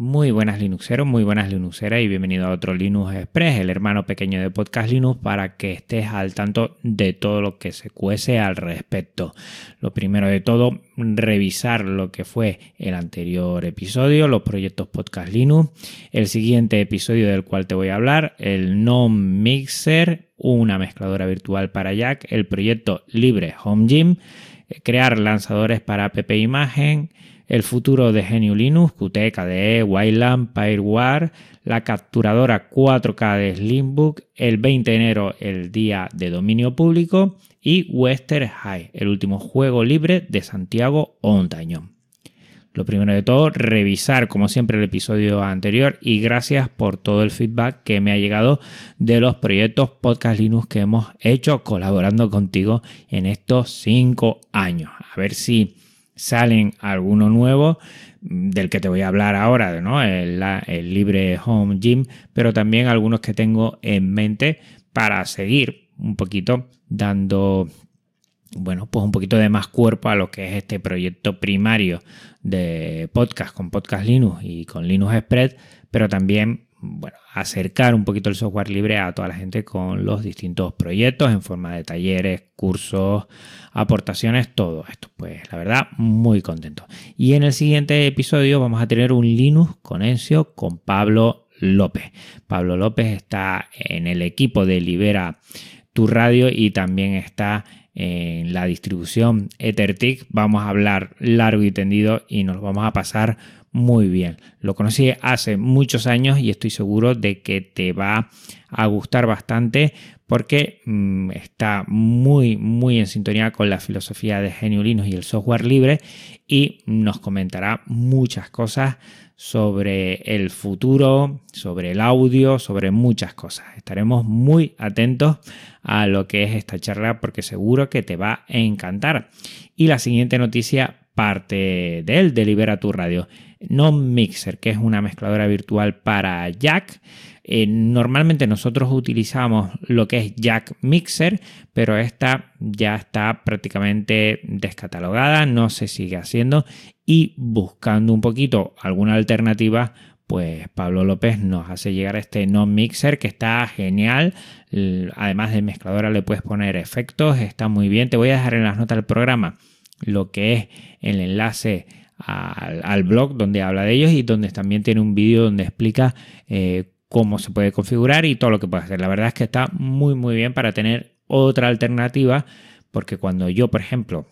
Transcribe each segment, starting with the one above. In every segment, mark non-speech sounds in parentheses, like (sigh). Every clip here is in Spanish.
Muy buenas Linuxeros, muy buenas Linuxeras y bienvenido a otro Linux Express, el hermano pequeño de Podcast Linux, para que estés al tanto de todo lo que se cuece al respecto. Lo primero de todo, revisar lo que fue el anterior episodio, los proyectos Podcast Linux, el siguiente episodio del cual te voy a hablar, el Non Mixer, una mezcladora virtual para Jack, el proyecto Libre Home Gym, crear lanzadores para app imagen, el futuro de GNU Linux, Qt, KDE, Wayland, Fireware, la capturadora 4K de Slimbook, el 20 de enero el día de dominio público y Western High, el último juego libre de Santiago Ontañón. Lo primero de todo, revisar como siempre el episodio anterior y gracias por todo el feedback que me ha llegado de los proyectos Podcast Linux que hemos hecho colaborando contigo en estos cinco años. A ver si salen alguno nuevo mm, del que te voy a hablar ahora, ¿no? El, el, Libre Home Gym, pero también algunos que tengo en mente para seguir un poquito dando, bueno, pues un poquito de más cuerpo a lo que es este proyecto primario de podcast con Podcast Linux y con Linux Spread, pero también bueno, acercar un poquito el software libre a toda la gente con los distintos proyectos en forma de talleres, cursos, aportaciones, todo esto. Pues la verdad, muy contento. Y en el siguiente episodio vamos a tener un Linux con Encio con Pablo López. Pablo López está en el equipo de Libera tu radio y también está en la distribución EtherTick. Vamos a hablar largo y tendido y nos vamos a pasar muy bien. Lo conocí hace muchos años y estoy seguro de que te va a gustar bastante porque mm, está muy muy en sintonía con la filosofía de GNU Linux y el software libre y nos comentará muchas cosas sobre el futuro, sobre el audio, sobre muchas cosas. Estaremos muy atentos a lo que es esta charla porque seguro que te va a encantar. Y la siguiente noticia parte de él, tu Radio. Non Mixer, que es una mezcladora virtual para Jack. Eh, normalmente nosotros utilizamos lo que es Jack Mixer, pero esta ya está prácticamente descatalogada, no se sigue haciendo y buscando un poquito alguna alternativa, pues Pablo López nos hace llegar este non mixer que está genial. Además de mezcladora le puedes poner efectos, está muy bien. Te voy a dejar en las notas del programa lo que es el enlace al, blog donde habla de ellos y donde también tiene un vídeo donde explica eh, cómo se puede configurar y todo lo que puede hacer. La verdad es que está muy muy bien para tener otra alternativa porque cuando yo, por ejemplo,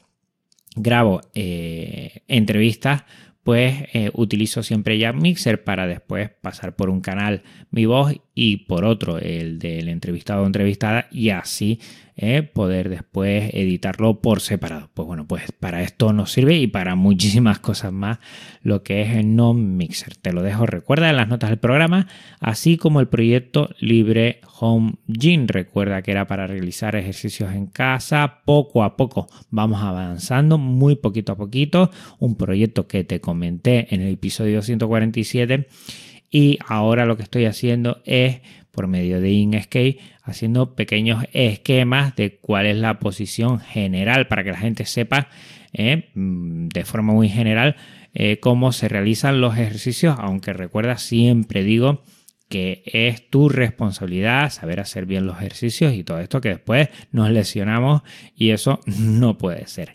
grabo eh, entrevistas, pues eh, utilizo siempre ya Mixer para después pasar por un canal mi voz y por otro el del entrevistado o entrevistada y así ¿eh? poder después editarlo por separado. Pues bueno, pues para esto nos sirve y para muchísimas cosas más lo que es el non-mixer. Te lo dejo, recuerda en las notas del programa, así como el proyecto Libre Home Gym. Recuerda que era para realizar ejercicios en casa. Poco a poco vamos avanzando, muy poquito a poquito. Un proyecto que te comenté en el episodio 147 y ahora lo que estoy haciendo es por medio de Inkscape haciendo pequeños esquemas de cuál es la posición general para que la gente sepa eh, mm, de forma muy general eh, cómo se realizan los ejercicios, aunque recuerda siempre digo que es tu responsabilidad saber hacer bien los ejercicios y todo esto que después nos lesionamos y eso (laughs) no puede ser.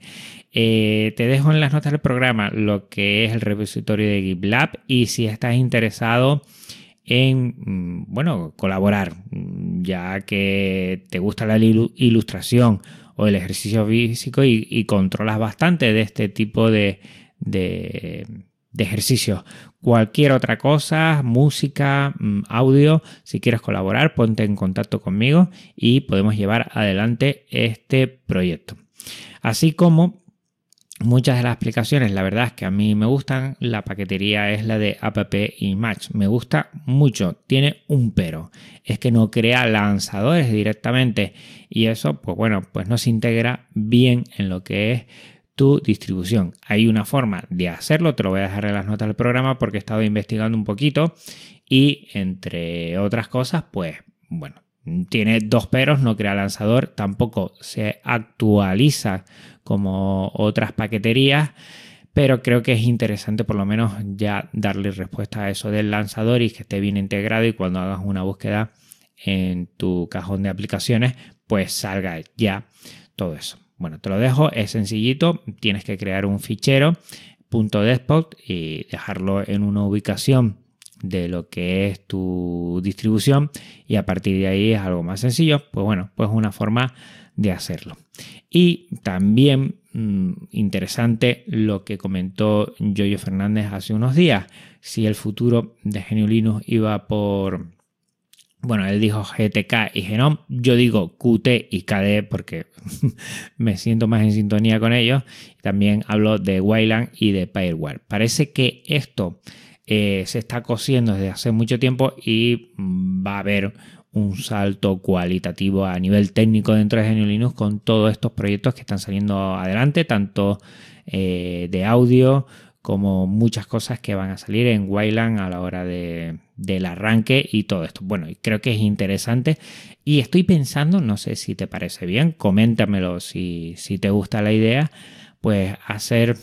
Eh, te dejo en las notas del programa lo que es el repositorio de GitLab y si estás interesado en mm, bueno, colaborar, mm, ya que te gusta la ilustración o el ejercicio físico y, controlas bastante de este tipo de, de, ejercicios. Cualquier otra cosa, música, mm, audio, si quieres colaborar, ponte en contacto conmigo y podemos llevar adelante este proyecto. Así como Muchas de las aplicaciones, la verdad es que a mí me gustan. La paquetería es la de App Image. Me gusta mucho. Tiene un pero. Es que no crea lanzadores directamente. Y eso, pues bueno, pues no se integra bien en lo que es tu distribución. Hay una forma de hacerlo. Te lo voy a dejar en las notas del programa porque he estado investigando un poquito. Y entre otras cosas, pues bueno, tiene dos peros, no crea lanzador, tampoco se actualiza como otras paqueterías, pero creo que es interesante por lo menos ya darle respuesta a eso del lanzador y que esté bien integrado y cuando hagas una búsqueda en tu cajón de aplicaciones, pues salga ya todo eso. Bueno, te lo dejo, es sencillito, tienes que crear un fichero .despot y dejarlo en una ubicación de lo que es tu distribución y a partir de ahí es algo más sencillo, pues bueno, pues una forma de hacerlo. Y también mm, interesante lo que comentó Jojo Fernández hace unos días, si el futuro de Genio Linux iba por bueno, él dijo GTK y Genome, yo digo Qt y KDE porque (laughs) me siento más en sintonía con ellos. También hablo de Wayland y de Pyreware. Parece que esto eh, se está cosiendo desde hace mucho tiempo y va a haber un salto cualitativo a nivel técnico dentro de GNU Linux con todos estos proyectos que están saliendo adelante, tanto eh, de audio como muchas cosas que van a salir en Wayland a la hora de, del arranque y todo esto. Bueno, creo que es interesante y estoy pensando, no sé si te parece bien, coméntamelo si, si te gusta la idea, pues hacer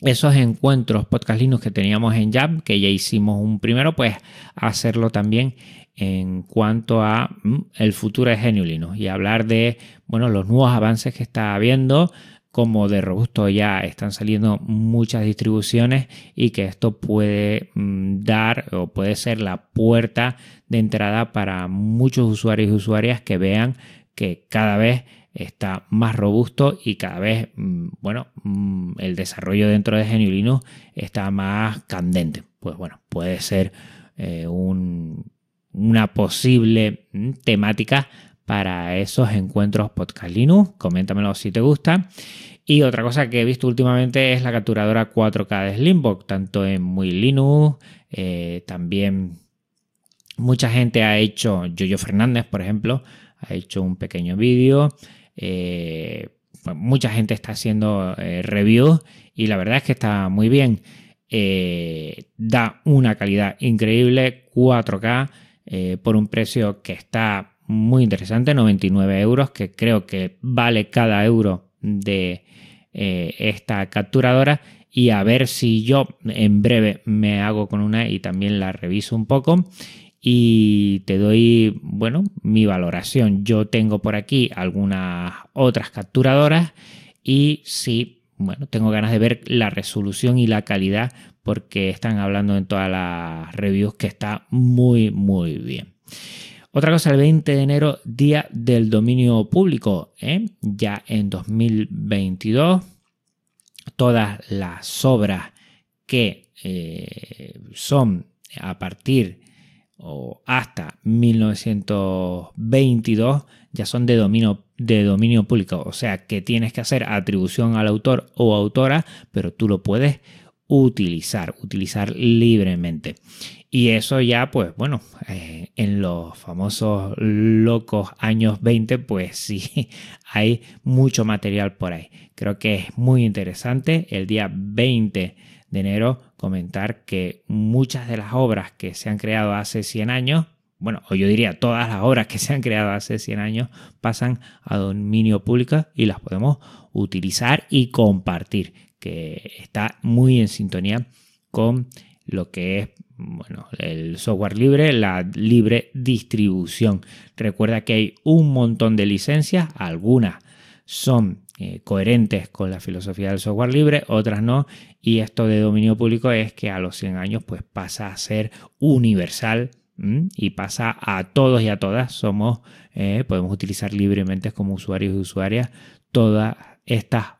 esos encuentros podcast que teníamos en Jam, que ya hicimos un primero, pues hacerlo también en cuanto a mm, el futuro de Genio y hablar de bueno, los nuevos avances que está habiendo, como de robusto ya están saliendo muchas distribuciones y que esto puede mm, dar o puede ser la puerta de entrada para muchos usuarios y usuarias que vean que cada vez está más robusto y cada vez, mm, bueno, mm, el desarrollo dentro de GNU está más candente. Pues bueno, puede ser eh, una posible temática para esos encuentros podcast Linux. Coméntamelo si te gusta. Y otra cosa que he visto últimamente es la capturadora 4K de Slimbox, tanto en Muy Linux, eh, también mucha gente ha hecho, Yoyo Fernández, por ejemplo, ha hecho un pequeño vídeo. Eh, mucha gente está haciendo eh, reviews y la verdad es que está muy bien. da una calidad increíble, 4K, por un precio que está muy interesante, 99 euros, que creo que vale cada euro de eh, esta capturadora y a ver si yo en breve me hago con una y también la reviso un poco y te doy, bueno, mi valoración. Yo tengo por aquí algunas otras capturadoras y sí, bueno, tengo ganas de ver la resolución y la calidad porque están hablando en todas las reviews que está muy, muy bien. Otra cosa, el 20 de enero, Día del Dominio Público. ¿eh? Ya en 2022, todas las obras que eh, son a partir o hasta 1922 ya son de dominio, de dominio público. O sea que tienes que hacer atribución al autor o autora, pero tú lo puedes utilizar, utilizar libremente. Y eso ya, pues bueno, eh, en los famosos locos años 20, pues (laughs) sí, hay mucho material por ahí. Creo que es muy interesante el día 20 de enero comentar que muchas de las obras que se han creado hace 100 años, bueno, o yo diría todas las obras que se han creado hace 100 años, pasan a dominio público y las podemos utilizar y compartir, que está muy en sintonía con lo que es bueno, el software libre, la libre distribución. Recuerda que hay un montón de licencias, algunas son eh, coherentes con la filosofía del software libre, otras no, y esto de dominio público es que a los 100 años pues pasa a ser universal y pasa a todos y a todas, somos, eh, podemos utilizar libremente como usuarios y usuarias todas estas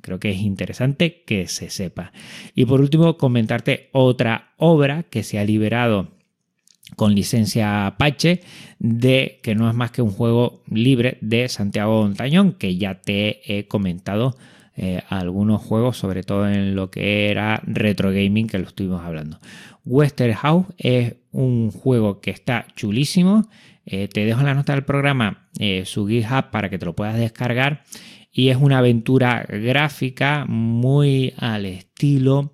Creo que es interesante que se sepa. Y por último, comentarte otra obra que se ha liberado con licencia Apache de que no es más que un juego libre de Santiago Montañón que ya te he comentado eh, algunos juegos sobre todo en lo que era retro gaming que lo estuvimos hablando. Western House es un juego que está chulísimo. Eh, te dejo en la nota del programa eh, su GitHub para que te lo puedas descargar y es una aventura gráfica muy al estilo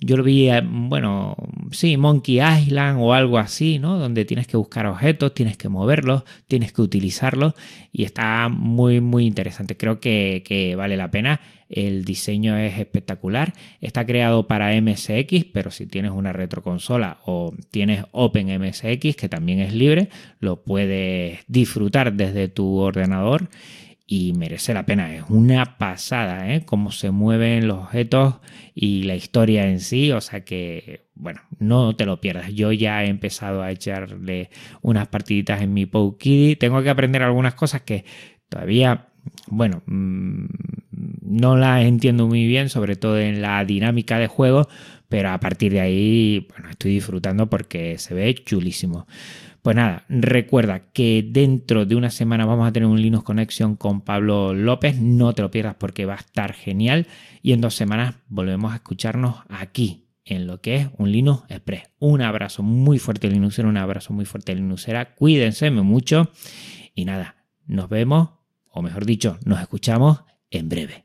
Yo lo vi, eh, bueno, sí, Monkey Island o algo así, ¿no? Donde tienes que buscar objetos, tienes que moverlos, tienes que utilizarlos y está muy, muy interesante. Creo que, que vale la pena. El diseño es espectacular. Está creado para MSX, pero si tienes una retroconsola o tienes OpenMSX, que también es libre, lo puedes disfrutar desde tu ordenador y merece la pena. Es una pasada, ¿eh? Cómo se mueven los objetos y la historia en sí. O sea que, bueno, no te lo pierdas. Yo ya he empezado a echarle unas partiditas en mi Kitty. Tengo que aprender algunas cosas que todavía, bueno, mm, no las entiendo muy bien, sobre todo en la dinámica de juego. Pero a partir de ahí, bueno, estoy disfrutando porque se ve chulísimo. Pues nada, recuerda que dentro de una semana vamos a tener un Linux Connection con Pablo López, no te lo pierdas porque va a estar genial y en dos semanas volvemos a escucharnos aquí en lo que es un Linux Express. Un abrazo muy fuerte Linuxero, un abrazo muy fuerte Linuxera, cuídense mucho y nada, nos vemos, o mejor dicho, nos escuchamos en breve.